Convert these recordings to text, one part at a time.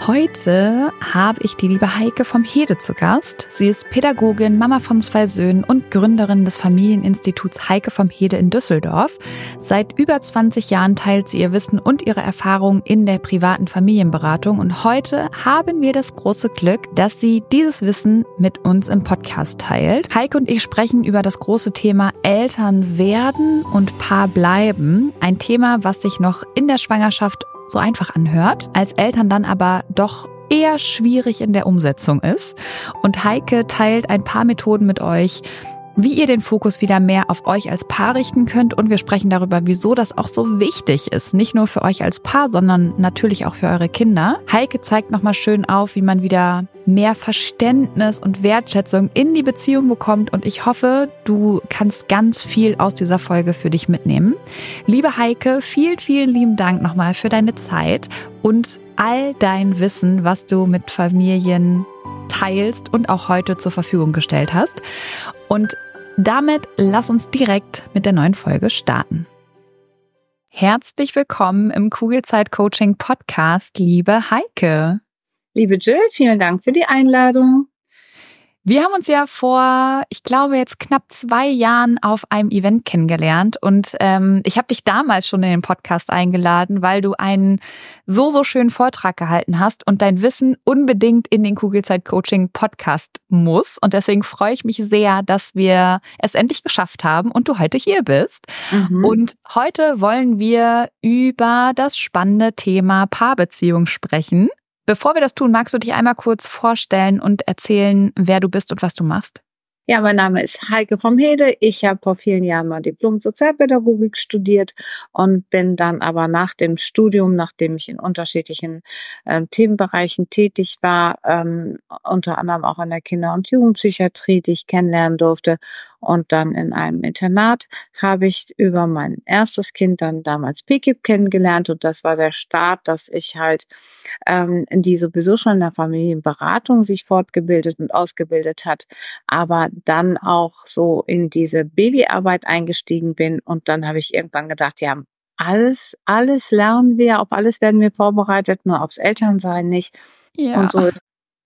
Heute habe ich die liebe Heike vom Hede zu Gast. Sie ist Pädagogin, Mama von zwei Söhnen und Gründerin des Familieninstituts Heike vom Hede in Düsseldorf. Seit über 20 Jahren teilt sie ihr Wissen und ihre Erfahrungen in der privaten Familienberatung und heute haben wir das große Glück, dass sie dieses Wissen mit uns im Podcast teilt. Heike und ich sprechen über das große Thema Eltern werden und Paar bleiben. Ein Thema, was sich noch in der Schwangerschaft so einfach anhört, als Eltern dann aber doch eher schwierig in der Umsetzung ist. Und Heike teilt ein paar Methoden mit euch, wie ihr den Fokus wieder mehr auf euch als Paar richten könnt und wir sprechen darüber, wieso das auch so wichtig ist. Nicht nur für euch als Paar, sondern natürlich auch für eure Kinder. Heike zeigt nochmal schön auf, wie man wieder mehr Verständnis und Wertschätzung in die Beziehung bekommt und ich hoffe, du kannst ganz viel aus dieser Folge für dich mitnehmen. Liebe Heike, vielen, vielen lieben Dank nochmal für deine Zeit und all dein Wissen, was du mit Familien teilst und auch heute zur Verfügung gestellt hast. Und damit lass uns direkt mit der neuen Folge starten. Herzlich willkommen im Kugelzeit Coaching Podcast, liebe Heike. Liebe Jill, vielen Dank für die Einladung. Wir haben uns ja vor, ich glaube jetzt knapp zwei Jahren auf einem Event kennengelernt und ähm, ich habe dich damals schon in den Podcast eingeladen, weil du einen so so schönen Vortrag gehalten hast und dein Wissen unbedingt in den Kugelzeit Coaching Podcast muss und deswegen freue ich mich sehr, dass wir es endlich geschafft haben und du heute hier bist. Mhm. Und heute wollen wir über das spannende Thema Paarbeziehung sprechen. Bevor wir das tun, magst du dich einmal kurz vorstellen und erzählen, wer du bist und was du machst? Ja, mein Name ist Heike vom Hede. Ich habe vor vielen Jahren mal Diplom Sozialpädagogik studiert und bin dann aber nach dem Studium, nachdem ich in unterschiedlichen äh, Themenbereichen tätig war, ähm, unter anderem auch in der Kinder- und Jugendpsychiatrie, die ich kennenlernen durfte und dann in einem Internat habe ich über mein erstes Kind dann damals PKIP kennengelernt und das war der Start, dass ich halt ähm, die sowieso schon in der Familienberatung sich fortgebildet und ausgebildet hat, aber dann auch so in diese Babyarbeit eingestiegen bin und dann habe ich irgendwann gedacht, ja, alles, alles lernen wir, auf alles werden wir vorbereitet, nur aufs Elternsein nicht. Ja. Und so ist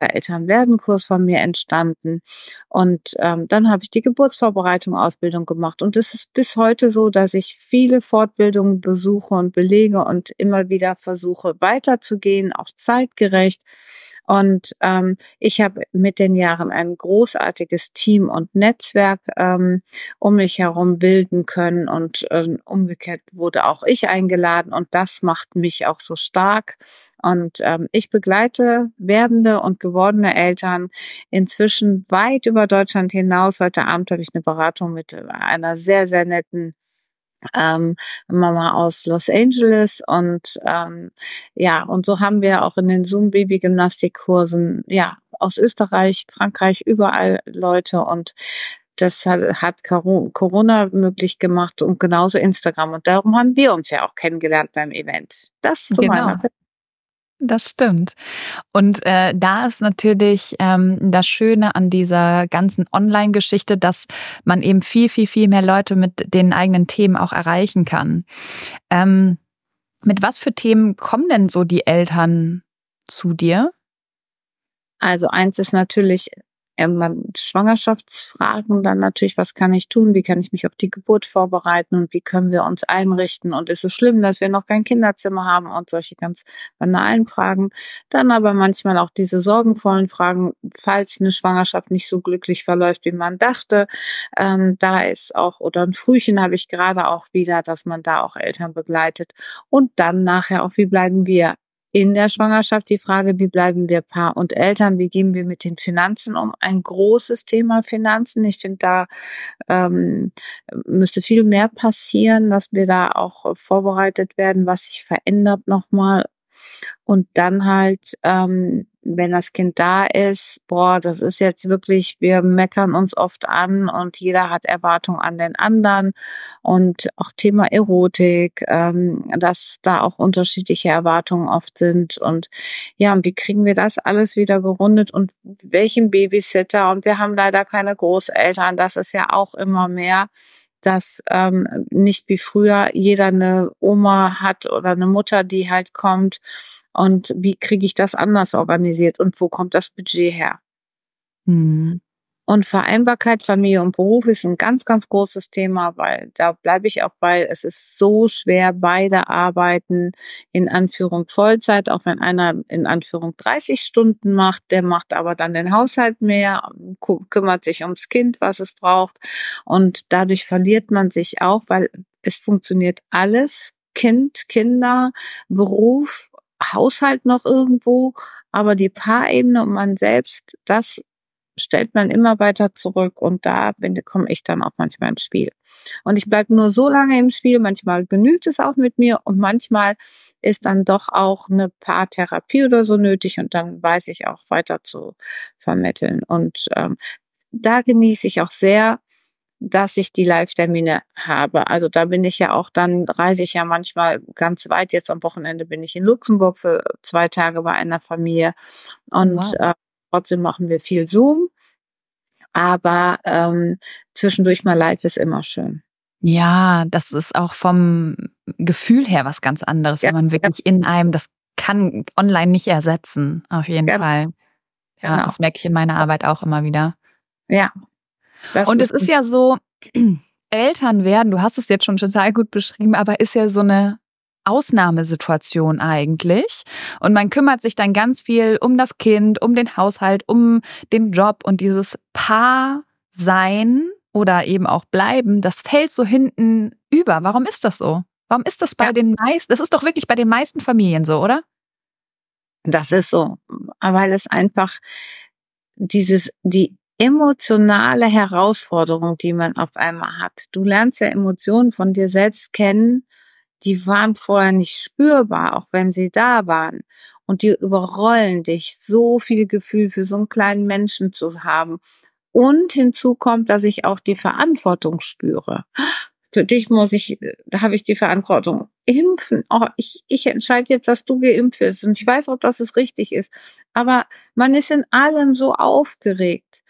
Elternwerdenkurs von mir entstanden. Und ähm, dann habe ich die Geburtsvorbereitung, Ausbildung gemacht. Und es ist bis heute so, dass ich viele Fortbildungen besuche und belege und immer wieder versuche weiterzugehen, auch zeitgerecht. Und ähm, ich habe mit den Jahren ein großartiges Team und Netzwerk ähm, um mich herum bilden können. Und ähm, umgekehrt wurde auch ich eingeladen. Und das macht mich auch so stark. Und ähm, ich begleite werdende und gewordene Eltern inzwischen weit über Deutschland hinaus. Heute Abend habe ich eine Beratung mit einer sehr, sehr netten ähm, Mama aus Los Angeles und ähm, ja, und so haben wir auch in den Zoom-Baby-Gymnastikkursen, ja, aus Österreich, Frankreich, überall Leute und das hat, Corona möglich gemacht und genauso Instagram. Und darum haben wir uns ja auch kennengelernt beim Event. Das zu genau. meiner das stimmt. Und äh, da ist natürlich ähm, das Schöne an dieser ganzen Online-Geschichte, dass man eben viel, viel, viel mehr Leute mit den eigenen Themen auch erreichen kann. Ähm, mit was für Themen kommen denn so die Eltern zu dir? Also eins ist natürlich irgendwann Schwangerschaftsfragen dann natürlich, was kann ich tun, wie kann ich mich auf die Geburt vorbereiten und wie können wir uns einrichten und ist es schlimm, dass wir noch kein Kinderzimmer haben und solche ganz banalen Fragen. Dann aber manchmal auch diese sorgenvollen Fragen, falls eine Schwangerschaft nicht so glücklich verläuft, wie man dachte. Ähm, da ist auch, oder ein Frühchen habe ich gerade auch wieder, dass man da auch Eltern begleitet. Und dann nachher auch, wie bleiben wir in der Schwangerschaft die Frage, wie bleiben wir Paar und Eltern, wie gehen wir mit den Finanzen um? Ein großes Thema Finanzen. Ich finde, da ähm, müsste viel mehr passieren, dass wir da auch vorbereitet werden, was sich verändert nochmal. Und dann halt ähm, wenn das Kind da ist, boah, das ist jetzt wirklich, wir meckern uns oft an und jeder hat Erwartungen an den anderen. Und auch Thema Erotik, ähm, dass da auch unterschiedliche Erwartungen oft sind. Und ja, und wie kriegen wir das alles wieder gerundet und welchen Babysitter? Und wir haben leider keine Großeltern, das ist ja auch immer mehr dass ähm, nicht wie früher jeder eine Oma hat oder eine Mutter, die halt kommt. Und wie kriege ich das anders organisiert und wo kommt das Budget her? Hm. Und Vereinbarkeit Familie und Beruf ist ein ganz, ganz großes Thema, weil da bleibe ich auch bei, es ist so schwer, beide arbeiten in Anführung Vollzeit, auch wenn einer in Anführung 30 Stunden macht, der macht aber dann den Haushalt mehr, kümmert sich ums Kind, was es braucht. Und dadurch verliert man sich auch, weil es funktioniert alles. Kind, Kinder, Beruf, Haushalt noch irgendwo, aber die Paarebene und man selbst, das stellt man immer weiter zurück und da komme ich dann auch manchmal ins Spiel. Und ich bleibe nur so lange im Spiel, manchmal genügt es auch mit mir und manchmal ist dann doch auch eine Paartherapie oder so nötig und dann weiß ich auch weiter zu vermitteln. Und ähm, da genieße ich auch sehr, dass ich die Live-Termine habe. Also da bin ich ja auch, dann reise ich ja manchmal ganz weit. Jetzt am Wochenende bin ich in Luxemburg für zwei Tage bei einer Familie. Und wow. äh, Trotzdem machen wir viel Zoom. Aber ähm, zwischendurch mal live ist immer schön. Ja, das ist auch vom Gefühl her was ganz anderes, ja, wenn man wirklich ja. in einem, das kann online nicht ersetzen, auf jeden ja. Fall. Ja, genau. das merke ich in meiner Arbeit auch immer wieder. Ja. Und es ist ja so, Eltern werden, du hast es jetzt schon total gut beschrieben, aber ist ja so eine Ausnahmesituation eigentlich. Und man kümmert sich dann ganz viel um das Kind, um den Haushalt, um den Job und dieses Paar sein oder eben auch bleiben, das fällt so hinten über. Warum ist das so? Warum ist das bei ja. den meisten, das ist doch wirklich bei den meisten Familien so, oder? Das ist so, weil es einfach dieses, die emotionale Herausforderung, die man auf einmal hat. Du lernst ja Emotionen von dir selbst kennen die waren vorher nicht spürbar, auch wenn sie da waren. Und die überrollen dich, so viel Gefühl für so einen kleinen Menschen zu haben. Und hinzu kommt, dass ich auch die Verantwortung spüre. Für dich muss ich, da habe ich die Verantwortung. Impfen. Oh, ich, ich entscheide jetzt, dass du geimpft wirst. Und ich weiß auch, dass es richtig ist. Aber man ist in allem so aufgeregt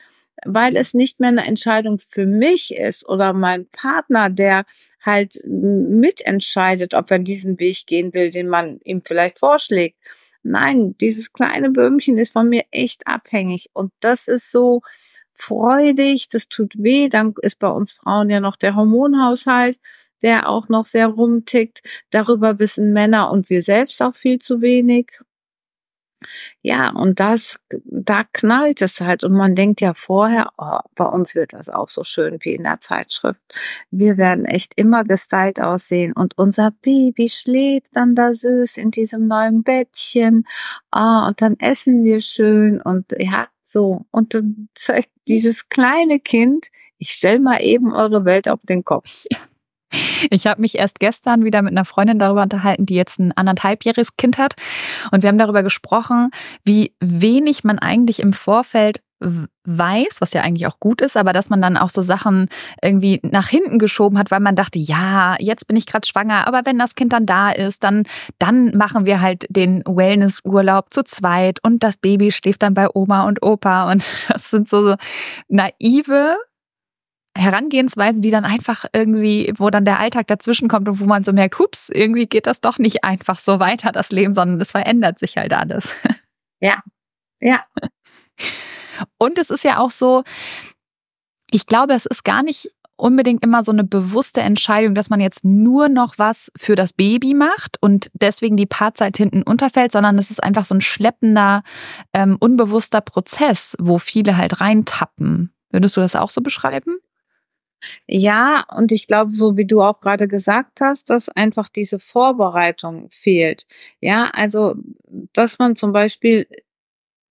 weil es nicht mehr eine Entscheidung für mich ist oder mein Partner, der halt mitentscheidet, ob er diesen Weg gehen will, den man ihm vielleicht vorschlägt. Nein, dieses kleine Böhmchen ist von mir echt abhängig. Und das ist so freudig, das tut weh. Dann ist bei uns Frauen ja noch der Hormonhaushalt, der auch noch sehr rumtickt. Darüber wissen Männer und wir selbst auch viel zu wenig. Ja, und das, da knallt es halt. Und man denkt ja vorher, oh, bei uns wird das auch so schön wie in der Zeitschrift. Wir werden echt immer gestylt aussehen. Und unser Baby schläft dann da süß in diesem neuen Bettchen. Oh, und dann essen wir schön. Und ja, so. Und dann zeigt dieses kleine Kind, ich stell mal eben eure Welt auf den Kopf. Ja. Ich habe mich erst gestern wieder mit einer Freundin darüber unterhalten, die jetzt ein anderthalbjähriges Kind hat. Und wir haben darüber gesprochen, wie wenig man eigentlich im Vorfeld weiß, was ja eigentlich auch gut ist, aber dass man dann auch so Sachen irgendwie nach hinten geschoben hat, weil man dachte, ja, jetzt bin ich gerade schwanger, aber wenn das Kind dann da ist, dann dann machen wir halt den Wellnessurlaub zu zweit und das Baby schläft dann bei Oma und Opa und das sind so naive Herangehensweisen, die dann einfach irgendwie, wo dann der Alltag dazwischen kommt und wo man so merkt, hups, irgendwie geht das doch nicht einfach so weiter, das Leben, sondern es verändert sich halt alles. Ja, ja. Und es ist ja auch so, ich glaube, es ist gar nicht unbedingt immer so eine bewusste Entscheidung, dass man jetzt nur noch was für das Baby macht und deswegen die Paarzeit hinten unterfällt, sondern es ist einfach so ein schleppender, ähm, unbewusster Prozess, wo viele halt reintappen. Würdest du das auch so beschreiben? Ja, und ich glaube, so wie du auch gerade gesagt hast, dass einfach diese Vorbereitung fehlt. Ja, also, dass man zum Beispiel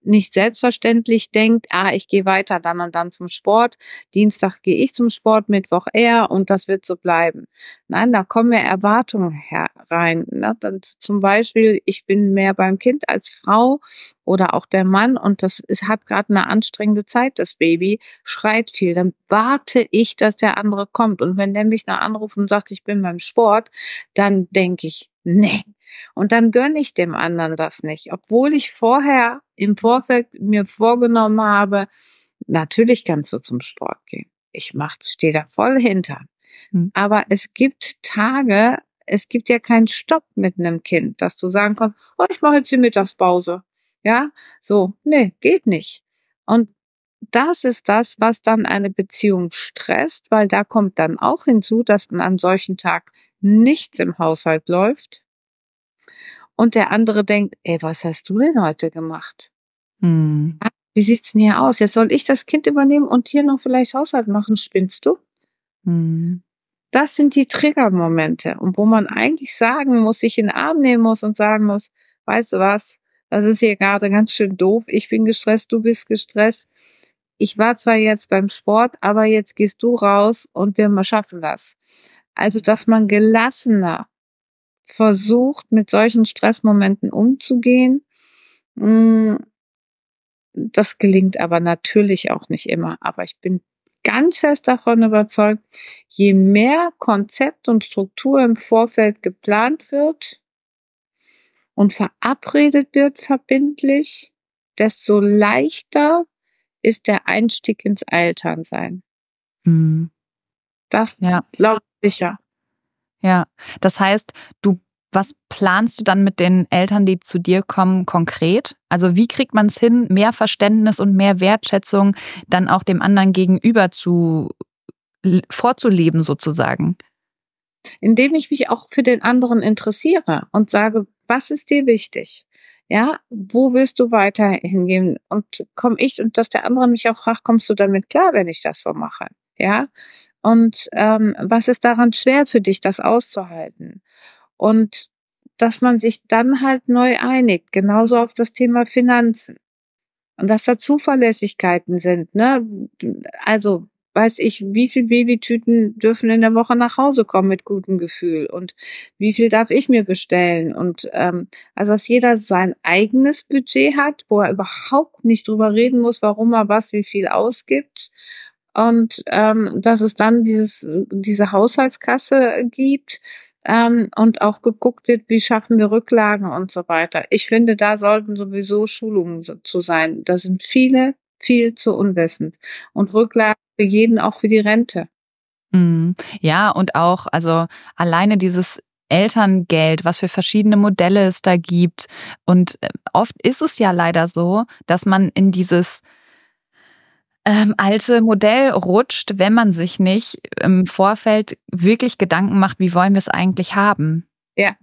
nicht selbstverständlich denkt, ah, ich gehe weiter dann und dann zum Sport, Dienstag gehe ich zum Sport, Mittwoch er und das wird so bleiben. Nein, da kommen ja Erwartungen herein. Ne? Dann zum Beispiel, ich bin mehr beim Kind als Frau oder auch der Mann und das es hat gerade eine anstrengende Zeit, das Baby schreit viel, dann warte ich, dass der andere kommt und wenn der mich noch anruft und sagt, ich bin beim Sport, dann denke ich, nee, und dann gönne ich dem anderen das nicht, obwohl ich vorher im Vorfeld mir vorgenommen habe, natürlich kannst du zum Sport gehen. Ich mach, stehe da voll hinter. Mhm. Aber es gibt Tage, es gibt ja keinen Stopp mit einem Kind, dass du sagen kannst, oh, ich mache jetzt die Mittagspause. Ja, so, nee, geht nicht. Und das ist das, was dann eine Beziehung stresst, weil da kommt dann auch hinzu, dass an einem solchen Tag nichts im Haushalt läuft und der andere denkt, ey, was hast du denn heute gemacht? Hm. Wie sieht's denn hier aus? Jetzt soll ich das Kind übernehmen und hier noch vielleicht Haushalt machen. Spinnst du? Hm. Das sind die Triggermomente und wo man eigentlich sagen muss, sich in den Arm nehmen muss und sagen muss, weißt du was, das ist hier gerade ganz schön doof. Ich bin gestresst, du bist gestresst. Ich war zwar jetzt beim Sport, aber jetzt gehst du raus und wir schaffen das. Also, dass man gelassener versucht, mit solchen Stressmomenten umzugehen. Mm, das gelingt aber natürlich auch nicht immer. Aber ich bin ganz fest davon überzeugt, je mehr Konzept und Struktur im Vorfeld geplant wird und verabredet wird verbindlich, desto leichter ist der Einstieg ins Elternsein. Mhm. Das ja. glaube ich sicher. Ja, das heißt, du was planst du dann mit den Eltern, die zu dir kommen, konkret? Also wie kriegt man es hin, mehr Verständnis und mehr Wertschätzung dann auch dem anderen gegenüber zu vorzuleben sozusagen? Indem ich mich auch für den anderen interessiere und sage, was ist dir wichtig? Ja, wo willst du weiter hingehen? Und komme ich und dass der andere mich auch fragt, kommst du damit klar, wenn ich das so mache? Ja, und ähm, was ist daran schwer für dich, das auszuhalten? Und dass man sich dann halt neu einigt, genauso auf das Thema Finanzen. Und dass da Zuverlässigkeiten sind, ne? Also weiß ich, wie viel Babytüten dürfen in der Woche nach Hause kommen mit gutem Gefühl und wie viel darf ich mir bestellen und ähm, also dass jeder sein eigenes Budget hat, wo er überhaupt nicht drüber reden muss, warum er was wie viel ausgibt und ähm, dass es dann dieses, diese Haushaltskasse gibt ähm, und auch geguckt wird, wie schaffen wir Rücklagen und so weiter. Ich finde, da sollten sowieso Schulungen so, zu sein. Da sind viele viel zu unwissend und Rücklagen für jeden, auch für die Rente. Mhm. Ja, und auch, also alleine dieses Elterngeld, was für verschiedene Modelle es da gibt. Und äh, oft ist es ja leider so, dass man in dieses ähm, alte Modell rutscht, wenn man sich nicht im Vorfeld wirklich Gedanken macht, wie wollen wir es eigentlich haben. Ja.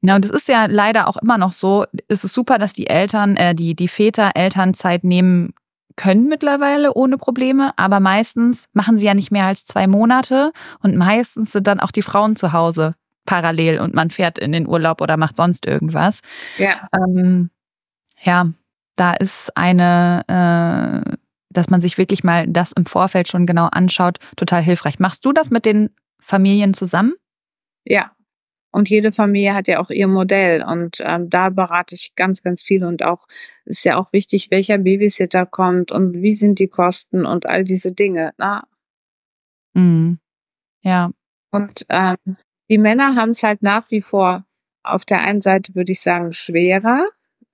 Na, und es ist ja leider auch immer noch so, es ist super, dass die Eltern, äh, die, die Väter Elternzeit nehmen können mittlerweile ohne Probleme, aber meistens machen sie ja nicht mehr als zwei Monate und meistens sind dann auch die Frauen zu Hause parallel und man fährt in den Urlaub oder macht sonst irgendwas. Ja. Ähm, ja, da ist eine, äh, dass man sich wirklich mal das im Vorfeld schon genau anschaut, total hilfreich. Machst du das mit den Familien zusammen? Ja, und jede Familie hat ja auch ihr Modell und ähm, da berate ich ganz, ganz viel und auch ist ja auch wichtig, welcher Babysitter kommt und wie sind die Kosten und all diese Dinge. Ne? Mhm. Ja. Und ähm, die Männer haben es halt nach wie vor auf der einen Seite würde ich sagen schwerer,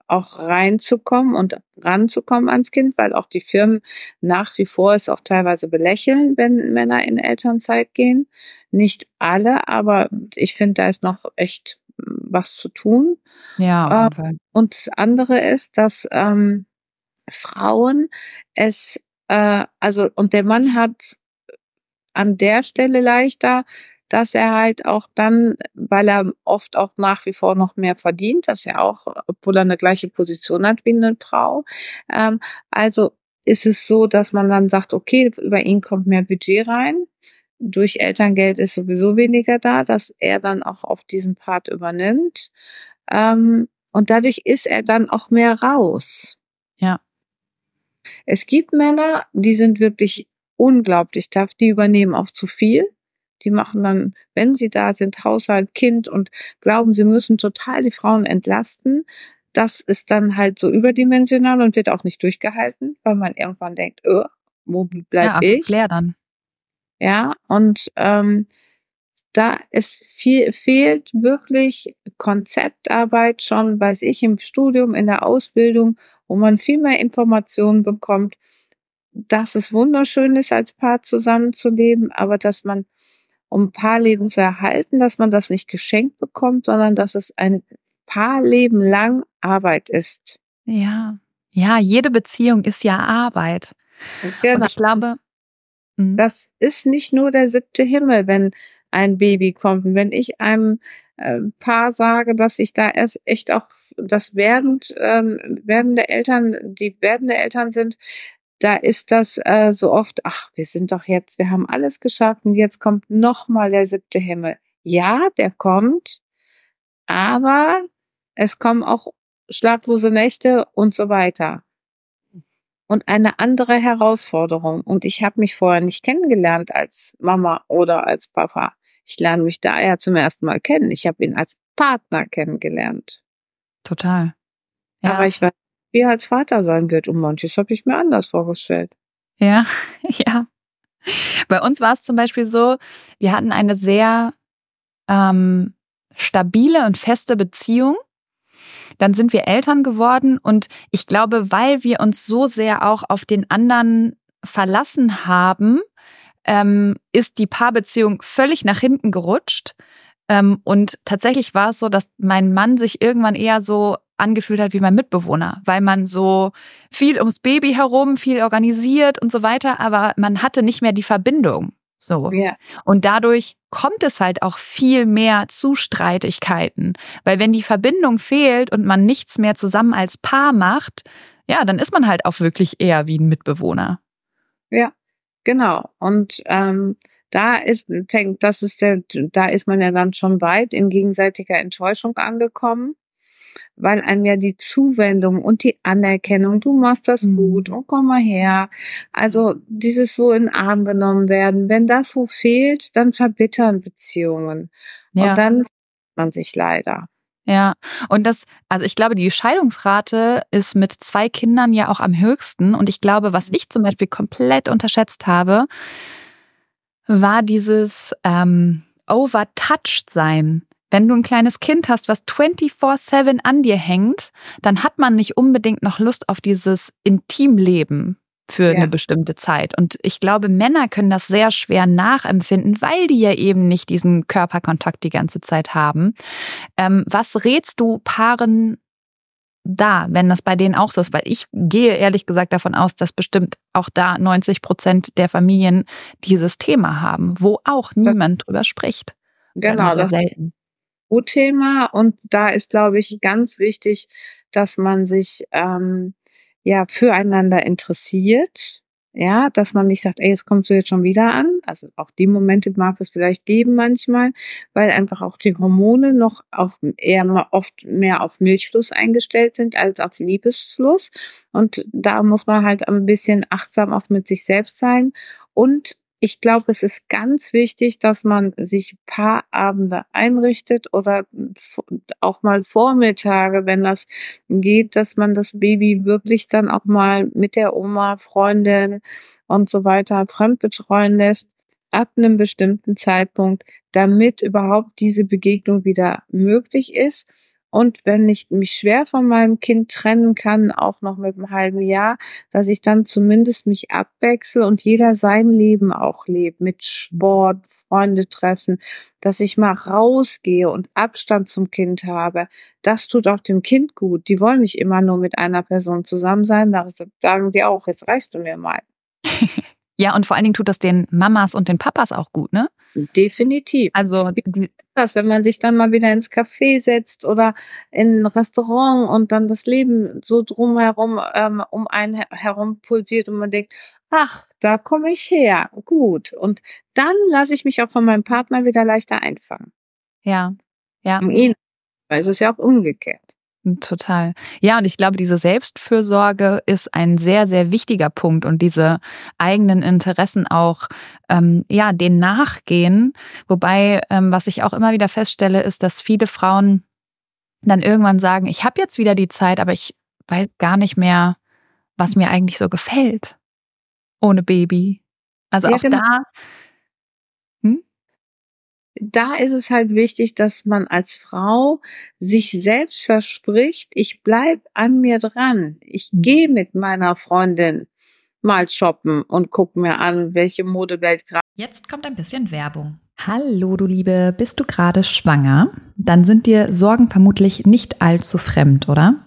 auch reinzukommen und ranzukommen ans Kind, weil auch die Firmen nach wie vor es auch teilweise belächeln, wenn Männer in Elternzeit gehen. Nicht alle, aber ich finde, da ist noch echt was zu tun. Ja. Äh, und das andere ist, dass ähm, Frauen es, äh, also und der Mann hat an der Stelle leichter, dass er halt auch dann, weil er oft auch nach wie vor noch mehr verdient, dass er auch, obwohl er eine gleiche Position hat wie eine Frau. Ähm, also ist es so, dass man dann sagt, okay, über ihn kommt mehr Budget rein. Durch Elterngeld ist sowieso weniger da, dass er dann auch auf diesen Part übernimmt. Ähm, und dadurch ist er dann auch mehr raus. Ja. Es gibt Männer, die sind wirklich unglaublich tough, die übernehmen auch zu viel. Die machen dann, wenn sie da sind, Haushalt, Kind und glauben, sie müssen total die Frauen entlasten. Das ist dann halt so überdimensional und wird auch nicht durchgehalten, weil man irgendwann denkt, oh, wo bleib ja, ich? Leer dann. Ja, und ähm, da es viel, fehlt wirklich Konzeptarbeit schon, weiß ich, im Studium, in der Ausbildung, wo man viel mehr Informationen bekommt, dass es wunderschön ist, als Paar zusammenzuleben, aber dass man um Paarleben zu erhalten, dass man das nicht geschenkt bekommt, sondern dass es ein Paarleben lang Arbeit ist. Ja, ja, jede Beziehung ist ja Arbeit. Genau. Und ich glaube, mh. das ist nicht nur der siebte Himmel, wenn ein Baby kommt. Und wenn ich einem äh, Paar sage, dass ich da erst echt auch das während ähm, werdende Eltern, die werdende Eltern sind, da ist das äh, so oft, ach, wir sind doch jetzt, wir haben alles geschafft und jetzt kommt nochmal der siebte Himmel. Ja, der kommt, aber es kommen auch schlaflose Nächte und so weiter. Und eine andere Herausforderung. Und ich habe mich vorher nicht kennengelernt als Mama oder als Papa. Ich lerne mich da ja zum ersten Mal kennen. Ich habe ihn als Partner kennengelernt. Total. Ja. Aber ich weiß wie er als Vater sein wird. Und manches habe ich mir anders vorgestellt. Ja, ja. Bei uns war es zum Beispiel so, wir hatten eine sehr ähm, stabile und feste Beziehung. Dann sind wir Eltern geworden und ich glaube, weil wir uns so sehr auch auf den anderen verlassen haben, ähm, ist die Paarbeziehung völlig nach hinten gerutscht. Ähm, und tatsächlich war es so, dass mein Mann sich irgendwann eher so angefühlt hat wie mein Mitbewohner, weil man so viel ums Baby herum, viel organisiert und so weiter, aber man hatte nicht mehr die Verbindung. So. Ja. Und dadurch kommt es halt auch viel mehr zu Streitigkeiten, weil wenn die Verbindung fehlt und man nichts mehr zusammen als Paar macht, ja, dann ist man halt auch wirklich eher wie ein Mitbewohner. Ja, genau. Und ähm, da ist fängt, das ist der, da ist man ja dann schon weit in gegenseitiger Enttäuschung angekommen weil einem ja die Zuwendung und die Anerkennung, du machst das mhm. gut und komm mal her. Also dieses so in Arm genommen werden, wenn das so fehlt, dann verbittern Beziehungen. Ja. Und dann man sich leider. Ja, und das, also ich glaube, die Scheidungsrate ist mit zwei Kindern ja auch am höchsten. Und ich glaube, was ich zum Beispiel komplett unterschätzt habe, war dieses ähm, Overtouched sein. Wenn du ein kleines Kind hast, was 24/7 an dir hängt, dann hat man nicht unbedingt noch Lust auf dieses Intimleben, für ja. eine bestimmte Zeit. Und ich glaube, Männer können das sehr schwer nachempfinden, weil die ja eben nicht diesen Körperkontakt die ganze Zeit haben. Ähm, was rätst du Paaren da, wenn das bei denen auch so ist? Weil ich gehe ehrlich gesagt davon aus, dass bestimmt auch da 90 Prozent der Familien dieses Thema haben, wo auch niemand das, drüber spricht. Genau, das selten. Thema und da ist, glaube ich, ganz wichtig, dass man sich ähm, ja füreinander interessiert ja, dass man nicht sagt, ey, jetzt kommst du jetzt schon wieder an. Also auch die Momente mag es vielleicht geben manchmal, weil einfach auch die Hormone noch auf eher mal oft mehr auf Milchfluss eingestellt sind als auf Liebesfluss. Und da muss man halt ein bisschen achtsam auch mit sich selbst sein und ich glaube, es ist ganz wichtig, dass man sich Paarabende einrichtet oder auch mal Vormittage, wenn das geht, dass man das Baby wirklich dann auch mal mit der Oma, Freundin und so weiter fremdbetreuen lässt ab einem bestimmten Zeitpunkt, damit überhaupt diese Begegnung wieder möglich ist und wenn ich mich schwer von meinem Kind trennen kann, auch noch mit einem halben Jahr, dass ich dann zumindest mich abwechsel und jeder sein Leben auch lebt, mit Sport, Freunde treffen, dass ich mal rausgehe und Abstand zum Kind habe. Das tut auch dem Kind gut. Die wollen nicht immer nur mit einer Person zusammen sein. Da sagen die auch, jetzt reichst du mir mal. Ja, und vor allen Dingen tut das den Mamas und den Papas auch gut, ne? Definitiv. Also das, wenn man sich dann mal wieder ins Café setzt oder in ein Restaurant und dann das Leben so drumherum ähm, um einen herum pulsiert und man denkt, ach, da komme ich her, gut. Und dann lasse ich mich auch von meinem Partner wieder leichter einfangen. Ja, ja. Um ihn, weil es ist ja auch umgekehrt. Total. Ja, und ich glaube, diese Selbstfürsorge ist ein sehr, sehr wichtiger Punkt und diese eigenen Interessen auch, ähm, ja, den nachgehen. Wobei, ähm, was ich auch immer wieder feststelle, ist, dass viele Frauen dann irgendwann sagen, ich habe jetzt wieder die Zeit, aber ich weiß gar nicht mehr, was mir eigentlich so gefällt ohne Baby. Also ja, auch genau. da da ist es halt wichtig, dass man als Frau sich selbst verspricht, ich bleib an mir dran. Ich mhm. gehe mit meiner Freundin mal shoppen und guck mir an, welche Modewelt gerade. Jetzt kommt ein bisschen Werbung. Hallo, du Liebe, bist du gerade schwanger? Dann sind dir Sorgen vermutlich nicht allzu fremd, oder?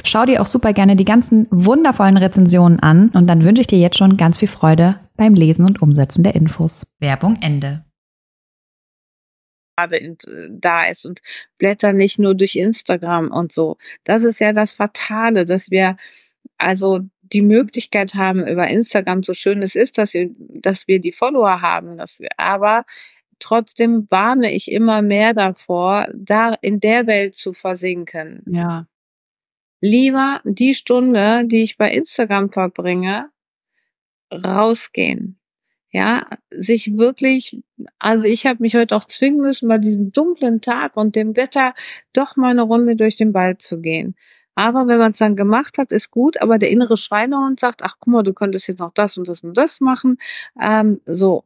Schau dir auch super gerne die ganzen wundervollen Rezensionen an und dann wünsche ich dir jetzt schon ganz viel Freude beim Lesen und Umsetzen der Infos. Werbung Ende gerade da ist und blättern nicht nur durch Instagram und so. Das ist ja das Fatale, dass wir also die Möglichkeit haben über Instagram, so schön es ist, dass wir, dass wir die Follower haben, dass wir, aber trotzdem warne ich immer mehr davor, da in der Welt zu versinken. Ja. Lieber die Stunde, die ich bei Instagram verbringe, rausgehen. Ja, sich wirklich, also ich habe mich heute auch zwingen müssen, bei diesem dunklen Tag und dem Wetter doch mal eine Runde durch den Wald zu gehen. Aber wenn man es dann gemacht hat, ist gut, aber der innere Schweinehund sagt, ach guck mal, du könntest jetzt noch das und das und das machen. Ähm, so.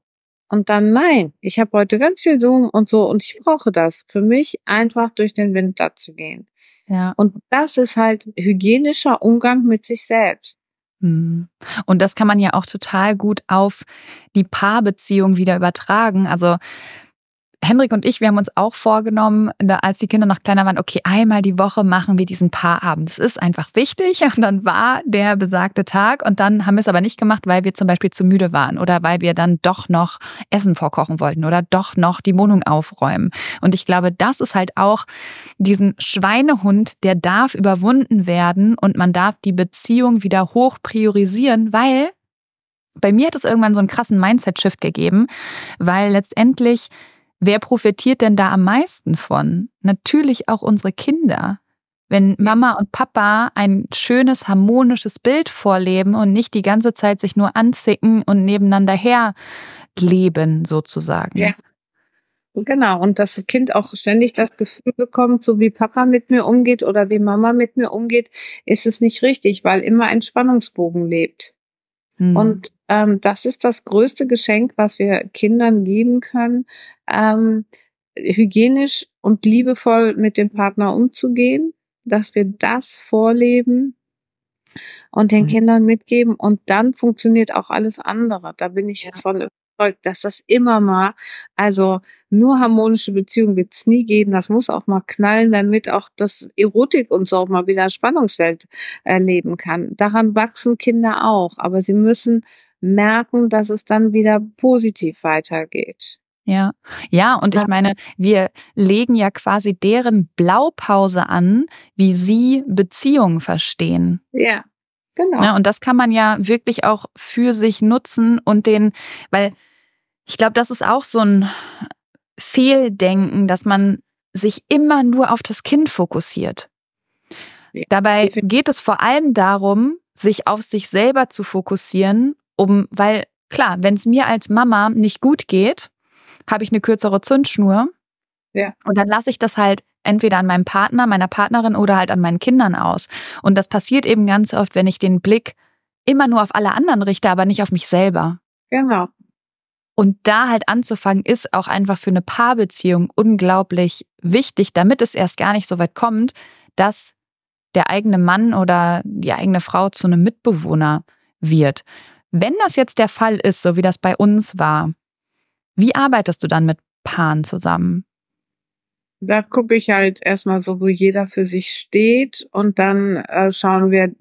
Und dann nein, ich habe heute ganz viel Zoom und so und ich brauche das. Für mich einfach durch den Winter zu gehen. Ja. Und das ist halt hygienischer Umgang mit sich selbst. Mhm. Und das kann man ja auch total gut auf die Paarbeziehung wieder übertragen. Also Henrik und ich, wir haben uns auch vorgenommen, als die Kinder noch kleiner waren, okay, einmal die Woche machen wir diesen Paarabend. Das ist einfach wichtig. Und dann war der besagte Tag und dann haben wir es aber nicht gemacht, weil wir zum Beispiel zu müde waren oder weil wir dann doch noch Essen vorkochen wollten oder doch noch die Wohnung aufräumen. Und ich glaube, das ist halt auch diesen Schweinehund, der darf überwunden werden und man darf die Beziehung wieder hoch priorisieren, weil bei mir hat es irgendwann so einen krassen Mindset-Shift gegeben, weil letztendlich Wer profitiert denn da am meisten von? Natürlich auch unsere Kinder. Wenn Mama und Papa ein schönes, harmonisches Bild vorleben und nicht die ganze Zeit sich nur anzicken und nebeneinander her leben, sozusagen. Ja. Genau, und dass das Kind auch ständig das Gefühl bekommt, so wie Papa mit mir umgeht oder wie Mama mit mir umgeht, ist es nicht richtig, weil immer ein Spannungsbogen lebt. Hm. Und ähm, das ist das größte Geschenk, was wir Kindern geben können, ähm, hygienisch und liebevoll mit dem Partner umzugehen, dass wir das vorleben und den mhm. Kindern mitgeben und dann funktioniert auch alles andere. Da bin ich ja. von überzeugt, dass das immer mal, also nur harmonische Beziehungen wird es nie geben. Das muss auch mal knallen, damit auch das Erotik und so auch mal wieder Spannungsfeld erleben kann. Daran wachsen Kinder auch, aber sie müssen merken, dass es dann wieder positiv weitergeht. Ja, ja, und ich meine, wir legen ja quasi deren Blaupause an, wie sie Beziehungen verstehen. Ja, genau. Ja, und das kann man ja wirklich auch für sich nutzen und den, weil ich glaube, das ist auch so ein Fehldenken, dass man sich immer nur auf das Kind fokussiert. Ja, Dabei geht es vor allem darum, sich auf sich selber zu fokussieren, um, weil klar, wenn es mir als Mama nicht gut geht, habe ich eine kürzere Zündschnur. Ja. Und dann lasse ich das halt entweder an meinem Partner, meiner Partnerin oder halt an meinen Kindern aus. Und das passiert eben ganz oft, wenn ich den Blick immer nur auf alle anderen richte, aber nicht auf mich selber. Genau. Und da halt anzufangen, ist auch einfach für eine Paarbeziehung unglaublich wichtig, damit es erst gar nicht so weit kommt, dass der eigene Mann oder die eigene Frau zu einem Mitbewohner wird. Wenn das jetzt der Fall ist, so wie das bei uns war, wie arbeitest du dann mit Paaren zusammen? Da gucke ich halt erstmal so, wo jeder für sich steht und dann äh, schauen wir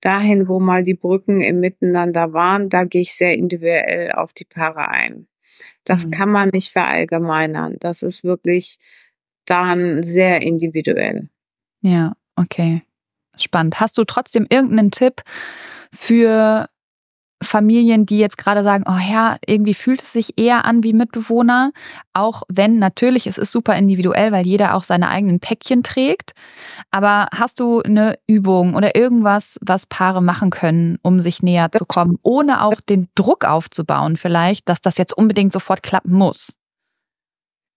dahin, wo mal die Brücken im Miteinander waren. Da gehe ich sehr individuell auf die Paare ein. Das mhm. kann man nicht verallgemeinern. Das ist wirklich dann sehr individuell. Ja, okay. Spannend. Hast du trotzdem irgendeinen Tipp für Familien, die jetzt gerade sagen, oh ja, irgendwie fühlt es sich eher an wie Mitbewohner, auch wenn natürlich es ist super individuell, weil jeder auch seine eigenen Päckchen trägt. Aber hast du eine Übung oder irgendwas, was Paare machen können, um sich näher zu kommen, ohne auch den Druck aufzubauen, vielleicht, dass das jetzt unbedingt sofort klappen muss?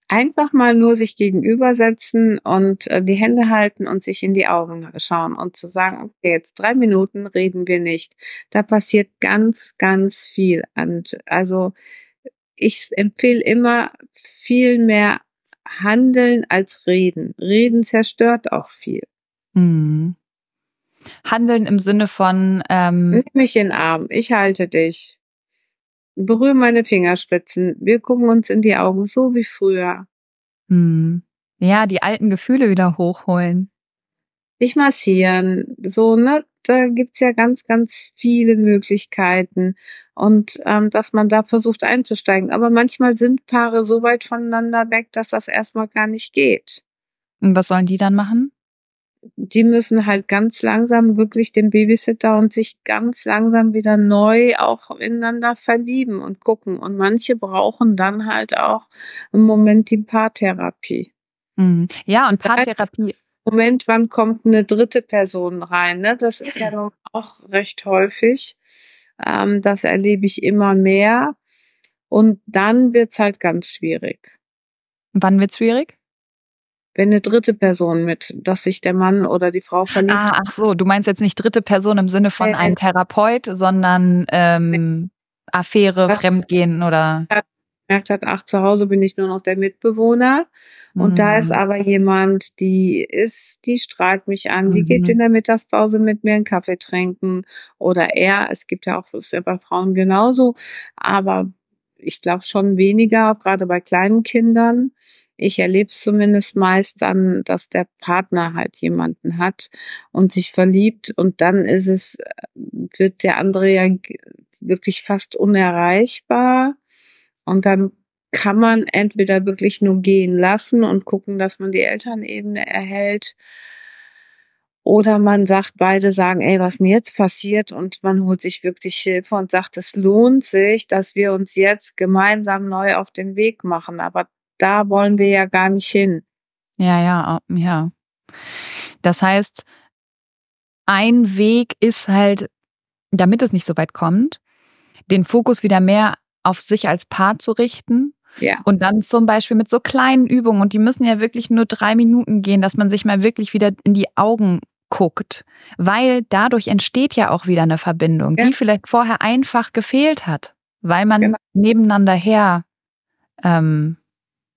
Einfach mal nur sich gegenübersetzen und äh, die Hände halten und sich in die Augen schauen und zu sagen, okay, jetzt drei Minuten reden wir nicht. Da passiert ganz, ganz viel. Und also ich empfehle immer viel mehr handeln als reden. Reden zerstört auch viel. Mhm. Handeln im Sinne von ähm Nimm mich in den Arm, ich halte dich berühre meine Fingerspitzen. Wir gucken uns in die Augen, so wie früher. Hm. Ja, die alten Gefühle wieder hochholen. Dich massieren, so, ne? Da gibt's ja ganz, ganz viele Möglichkeiten und ähm, dass man da versucht einzusteigen. Aber manchmal sind Paare so weit voneinander weg, dass das erstmal gar nicht geht. Und was sollen die dann machen? Die müssen halt ganz langsam wirklich den Babysitter und sich ganz langsam wieder neu auch ineinander verlieben und gucken. Und manche brauchen dann halt auch im Moment die Paartherapie. Mhm. Ja, und Paartherapie Moment, wann kommt eine dritte Person rein? Ne? Das ist ja auch recht häufig. Ähm, das erlebe ich immer mehr. Und dann wird's halt ganz schwierig. Wann wird's schwierig? Wenn eine dritte Person mit, dass sich der Mann oder die Frau verliebt. Ah, ach so, du meinst jetzt nicht dritte Person im Sinne von äh, einem Therapeut, sondern ähm, Affäre, Fremdgehen oder gemerkt hat, ach, zu Hause bin ich nur noch der Mitbewohner. Und mhm. da ist mhm. aber jemand, die ist, die strahlt mich an, die mhm. geht in der Mittagspause mit mir einen Kaffee trinken oder er. Es gibt ja auch, ist ja bei Frauen genauso, aber ich glaube schon weniger, gerade bei kleinen Kindern. Ich erlebe es zumindest meist dann, dass der Partner halt jemanden hat und sich verliebt und dann ist es, wird der andere ja wirklich fast unerreichbar und dann kann man entweder wirklich nur gehen lassen und gucken, dass man die Elternebene erhält. Oder man sagt, beide sagen, ey, was denn jetzt passiert? Und man holt sich wirklich Hilfe und sagt, es lohnt sich, dass wir uns jetzt gemeinsam neu auf den Weg machen. Aber da wollen wir ja gar nicht hin. Ja, ja, ja. Das heißt, ein Weg ist halt, damit es nicht so weit kommt, den Fokus wieder mehr auf sich als Paar zu richten. Ja. Und dann zum Beispiel mit so kleinen Übungen, und die müssen ja wirklich nur drei Minuten gehen, dass man sich mal wirklich wieder in die Augen guckt. Weil dadurch entsteht ja auch wieder eine Verbindung, ja. die vielleicht vorher einfach gefehlt hat, weil man genau. nebeneinander her ähm,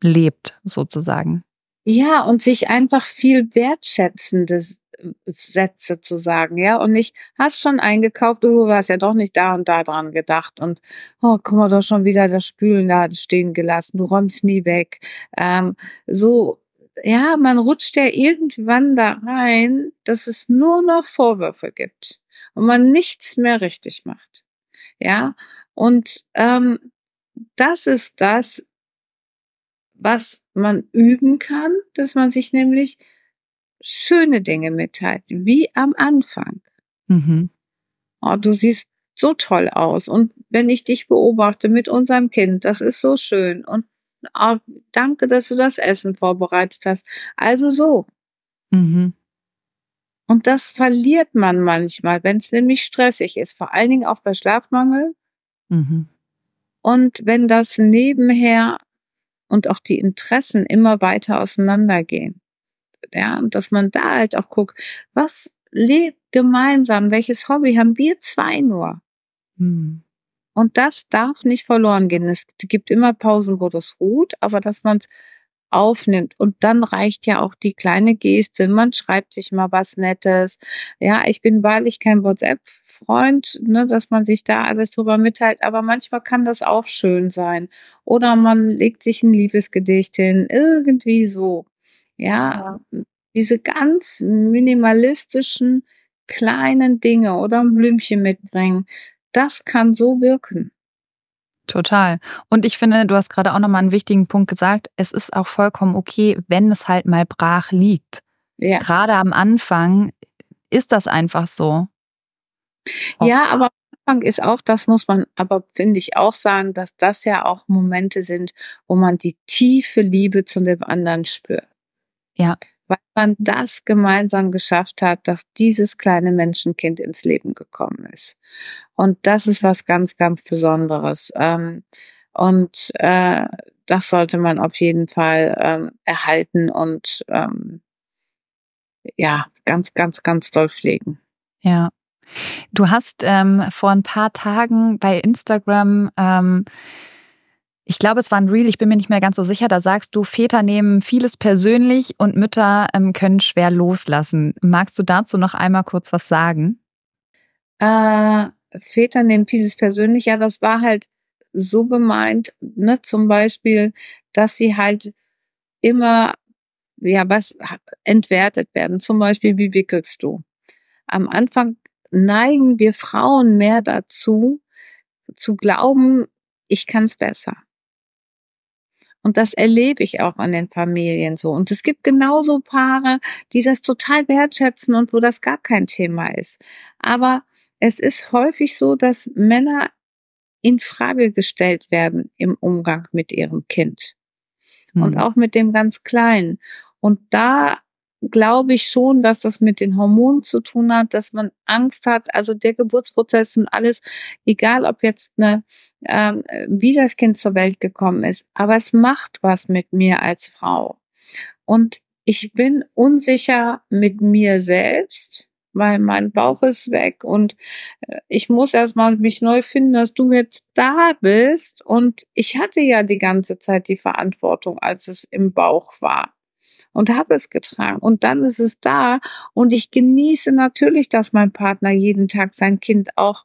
lebt, sozusagen. Ja, und sich einfach viel wertschätzendes Sätze zu sagen, ja, und nicht, hast schon eingekauft, du hast ja doch nicht da und da dran gedacht und, oh, guck mal, doch schon wieder das Spülen da stehen gelassen, du räumst nie weg. Ähm, so, ja, man rutscht ja irgendwann da rein, dass es nur noch Vorwürfe gibt und man nichts mehr richtig macht. Ja, und ähm, das ist das, was man üben kann, dass man sich nämlich schöne Dinge mitteilt, wie am Anfang. Mhm. Oh, du siehst so toll aus. Und wenn ich dich beobachte mit unserem Kind, das ist so schön. Und oh, danke, dass du das Essen vorbereitet hast. Also so. Mhm. Und das verliert man manchmal, wenn es nämlich stressig ist, vor allen Dingen auch bei Schlafmangel. Mhm. Und wenn das nebenher und auch die Interessen immer weiter auseinandergehen ja, und dass man da halt auch guckt, was lebt gemeinsam, welches Hobby haben wir zwei nur? Hm. Und das darf nicht verloren gehen. Es gibt immer Pausen, wo das ruht, aber dass man es aufnimmt. Und dann reicht ja auch die kleine Geste. Man schreibt sich mal was Nettes. Ja, ich bin wahrlich kein WhatsApp-Freund, ne, dass man sich da alles drüber mitteilt. Aber manchmal kann das auch schön sein. Oder man legt sich ein Liebesgedicht hin. Irgendwie so. Ja, ja. diese ganz minimalistischen kleinen Dinge oder ein Blümchen mitbringen, das kann so wirken. Total. Und ich finde, du hast gerade auch nochmal einen wichtigen Punkt gesagt. Es ist auch vollkommen okay, wenn es halt mal brach liegt. Ja. Gerade am Anfang ist das einfach so. Ja, aber am Anfang ist auch, das muss man aber, finde ich, auch sagen, dass das ja auch Momente sind, wo man die tiefe Liebe zu dem anderen spürt. Ja. Weil man das gemeinsam geschafft hat, dass dieses kleine Menschenkind ins Leben gekommen ist. Und das ist was ganz, ganz Besonderes. Ähm, und äh, das sollte man auf jeden Fall ähm, erhalten und ähm, ja, ganz, ganz, ganz doll pflegen. Ja. Du hast ähm, vor ein paar Tagen bei Instagram ähm, ich glaube, es war ein Real, ich bin mir nicht mehr ganz so sicher. Da sagst du, Väter nehmen vieles persönlich und Mütter ähm, können schwer loslassen. Magst du dazu noch einmal kurz was sagen? Äh, Väter nehmen vieles persönlich. Ja, das war halt so gemeint, ne, zum Beispiel, dass sie halt immer, ja, was entwertet werden. Zum Beispiel, wie wickelst du? Am Anfang neigen wir Frauen mehr dazu, zu glauben, ich kann es besser. Und das erlebe ich auch an den Familien so. Und es gibt genauso Paare, die das total wertschätzen und wo das gar kein Thema ist. Aber es ist häufig so, dass Männer in Frage gestellt werden im Umgang mit ihrem Kind. Mhm. Und auch mit dem ganz Kleinen. Und da glaube ich schon, dass das mit den Hormonen zu tun hat, dass man Angst hat. Also der Geburtsprozess und alles, egal ob jetzt eine, ähm, wie das Kind zur Welt gekommen ist, aber es macht was mit mir als Frau. Und ich bin unsicher mit mir selbst, weil mein Bauch ist weg und äh, ich muss erstmal mich neu finden, dass du jetzt da bist. Und ich hatte ja die ganze Zeit die Verantwortung, als es im Bauch war und habe es getragen. Und dann ist es da und ich genieße natürlich, dass mein Partner jeden Tag sein Kind auch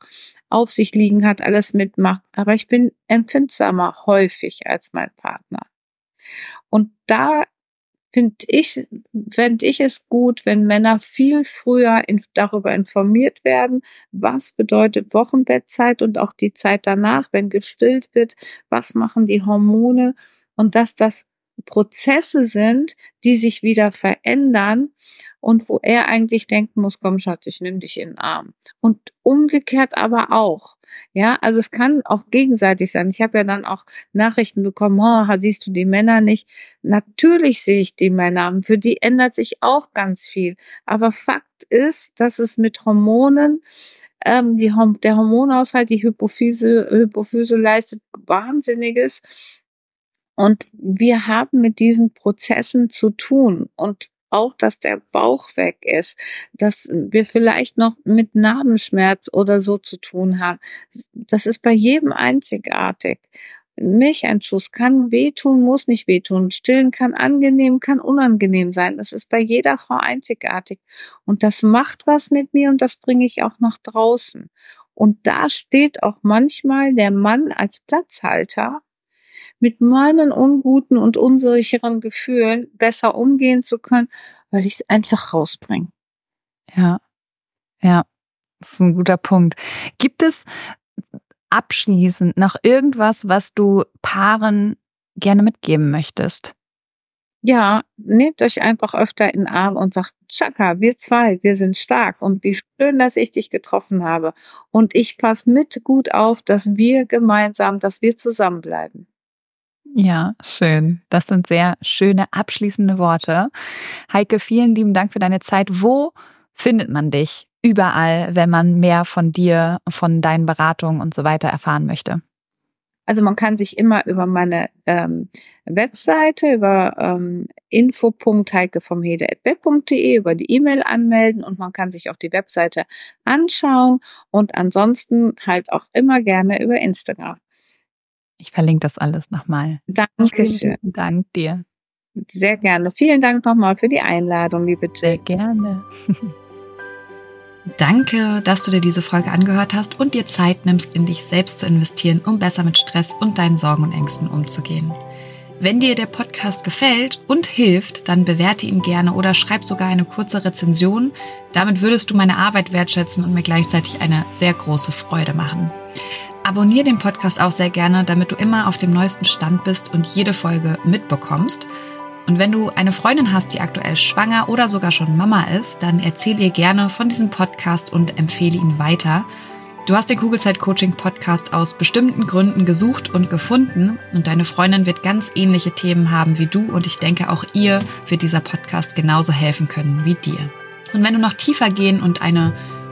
auf sich liegen hat, alles mitmacht. Aber ich bin empfindsamer häufig als mein Partner. Und da finde ich, fände ich es gut, wenn Männer viel früher in, darüber informiert werden, was bedeutet Wochenbettzeit und auch die Zeit danach, wenn gestillt wird, was machen die Hormone und dass das Prozesse sind, die sich wieder verändern und wo er eigentlich denken muss, komm Schatz, ich nehme dich in den Arm. Und umgekehrt aber auch. Ja, also es kann auch gegenseitig sein. Ich habe ja dann auch Nachrichten bekommen, oh, siehst du die Männer nicht? Natürlich sehe ich die Männer. Für die ändert sich auch ganz viel. Aber Fakt ist, dass es mit Hormonen ähm, die, der Hormonaushalt, die Hypophyse, Hypophyse leistet Wahnsinniges und wir haben mit diesen Prozessen zu tun und auch, dass der Bauch weg ist, dass wir vielleicht noch mit Narbenschmerz oder so zu tun haben. Das ist bei jedem einzigartig. Milcheinschuss kann wehtun, muss nicht wehtun. Stillen kann angenehm, kann unangenehm sein. Das ist bei jeder Frau einzigartig. Und das macht was mit mir und das bringe ich auch nach draußen. Und da steht auch manchmal der Mann als Platzhalter mit meinen unguten und unsicheren Gefühlen besser umgehen zu können, weil ich es einfach rausbringe. Ja, ja, das ist ein guter Punkt. Gibt es abschließend noch irgendwas, was du Paaren gerne mitgeben möchtest? Ja, nehmt euch einfach öfter in den Arm und sagt, Chaka, wir zwei, wir sind stark und wie schön, dass ich dich getroffen habe. Und ich passe mit gut auf, dass wir gemeinsam, dass wir zusammenbleiben. Ja, schön. Das sind sehr schöne abschließende Worte. Heike, vielen lieben Dank für deine Zeit. Wo findet man dich überall, wenn man mehr von dir, von deinen Beratungen und so weiter erfahren möchte? Also man kann sich immer über meine ähm, Webseite, über ähm, info.heikevomhede.web.de, über die E-Mail anmelden und man kann sich auch die Webseite anschauen und ansonsten halt auch immer gerne über Instagram. Ich verlinke das alles nochmal. Dankeschön. Dank dir. Sehr gerne. Vielen Dank nochmal für die Einladung, liebe Jill. Sehr gerne. Danke, dass du dir diese Folge angehört hast und dir Zeit nimmst, in dich selbst zu investieren, um besser mit Stress und deinen Sorgen und Ängsten umzugehen. Wenn dir der Podcast gefällt und hilft, dann bewerte ihn gerne oder schreib sogar eine kurze Rezension. Damit würdest du meine Arbeit wertschätzen und mir gleichzeitig eine sehr große Freude machen. Abonnier den Podcast auch sehr gerne, damit du immer auf dem neuesten Stand bist und jede Folge mitbekommst. Und wenn du eine Freundin hast, die aktuell schwanger oder sogar schon Mama ist, dann erzähl ihr gerne von diesem Podcast und empfehle ihn weiter. Du hast den Kugelzeit Coaching Podcast aus bestimmten Gründen gesucht und gefunden und deine Freundin wird ganz ähnliche Themen haben wie du und ich denke auch ihr wird dieser Podcast genauso helfen können wie dir. Und wenn du noch tiefer gehen und eine